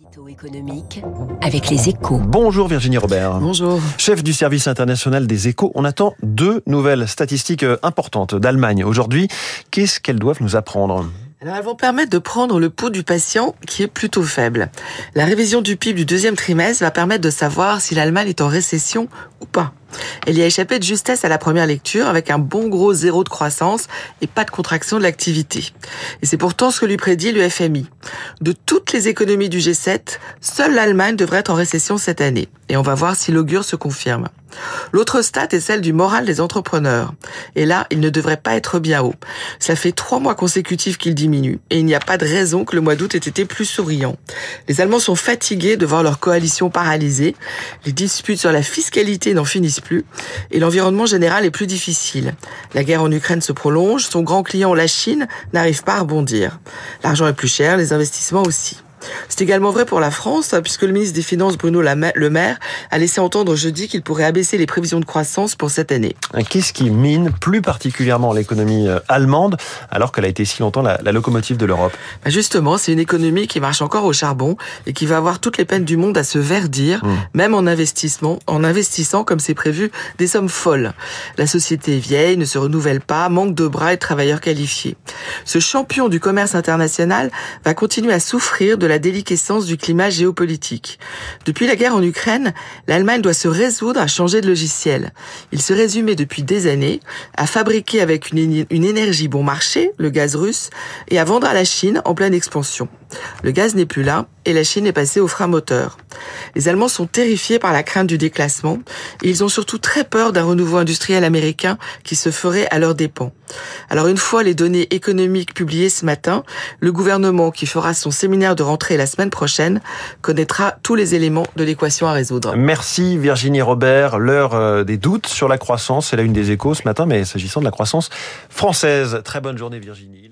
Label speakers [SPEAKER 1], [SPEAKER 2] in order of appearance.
[SPEAKER 1] Édito économique avec les échos.
[SPEAKER 2] Bonjour Virginie Robert.
[SPEAKER 3] Bonjour.
[SPEAKER 2] Chef du service international des échos, on attend deux nouvelles statistiques euh, importantes d'Allemagne aujourd'hui. Qu'est-ce qu'elles doivent nous apprendre?
[SPEAKER 3] Alors elles vont permettre de prendre le pouls du patient qui est plutôt faible. La révision du PIB du deuxième trimestre va permettre de savoir si l'Allemagne est en récession ou pas. Elle y a échappé de justesse à la première lecture avec un bon gros zéro de croissance et pas de contraction de l'activité. Et c'est pourtant ce que lui prédit le FMI. De toutes les économies du G7, seule l'Allemagne devrait être en récession cette année. Et on va voir si l'augure se confirme. L'autre stat est celle du moral des entrepreneurs. Et là, il ne devrait pas être bien haut. Ça fait trois mois consécutifs qu'il diminue. Et il n'y a pas de raison que le mois d'août ait été plus souriant. Les Allemands sont fatigués de voir leur coalition paralysée. Les disputes sur la fiscalité n'en finissent plus. Et l'environnement général est plus difficile. La guerre en Ukraine se prolonge. Son grand client, la Chine, n'arrive pas à rebondir. L'argent est plus cher, les investissements aussi. C'est également vrai pour la France, puisque le ministre des Finances, Bruno Le Maire, a laissé entendre jeudi qu'il pourrait abaisser les prévisions de croissance pour cette année.
[SPEAKER 2] Qu'est-ce qui mine plus particulièrement l'économie euh, allemande, alors qu'elle a été si longtemps la, la locomotive de l'Europe?
[SPEAKER 3] Bah Justement, c'est une économie qui marche encore au charbon et qui va avoir toutes les peines du monde à se verdir, mmh. même en investissement, en investissant, comme c'est prévu, des sommes folles. La société est vieille, ne se renouvelle pas, manque de bras et de travailleurs qualifiés. Ce champion du commerce international va continuer à souffrir de la déliquescence du climat géopolitique. Depuis la guerre en Ukraine, l'Allemagne doit se résoudre à changer de logiciel. Il se résumait depuis des années à fabriquer avec une, une énergie bon marché, le gaz russe, et à vendre à la Chine en pleine expansion. Le gaz n'est plus là et la Chine est passée au frein moteur. Les Allemands sont terrifiés par la crainte du déclassement ils ont surtout très peur d'un renouveau industriel américain qui se ferait à leurs dépens. Alors une fois les données économiques publiées ce matin, le gouvernement qui fera son séminaire de rentrée la semaine prochaine connaîtra tous les éléments de l'équation à résoudre.
[SPEAKER 2] Merci Virginie Robert. L'heure euh, des doutes sur la croissance, c'est la une des échos ce matin, mais s'agissant de la croissance française. Très bonne journée Virginie.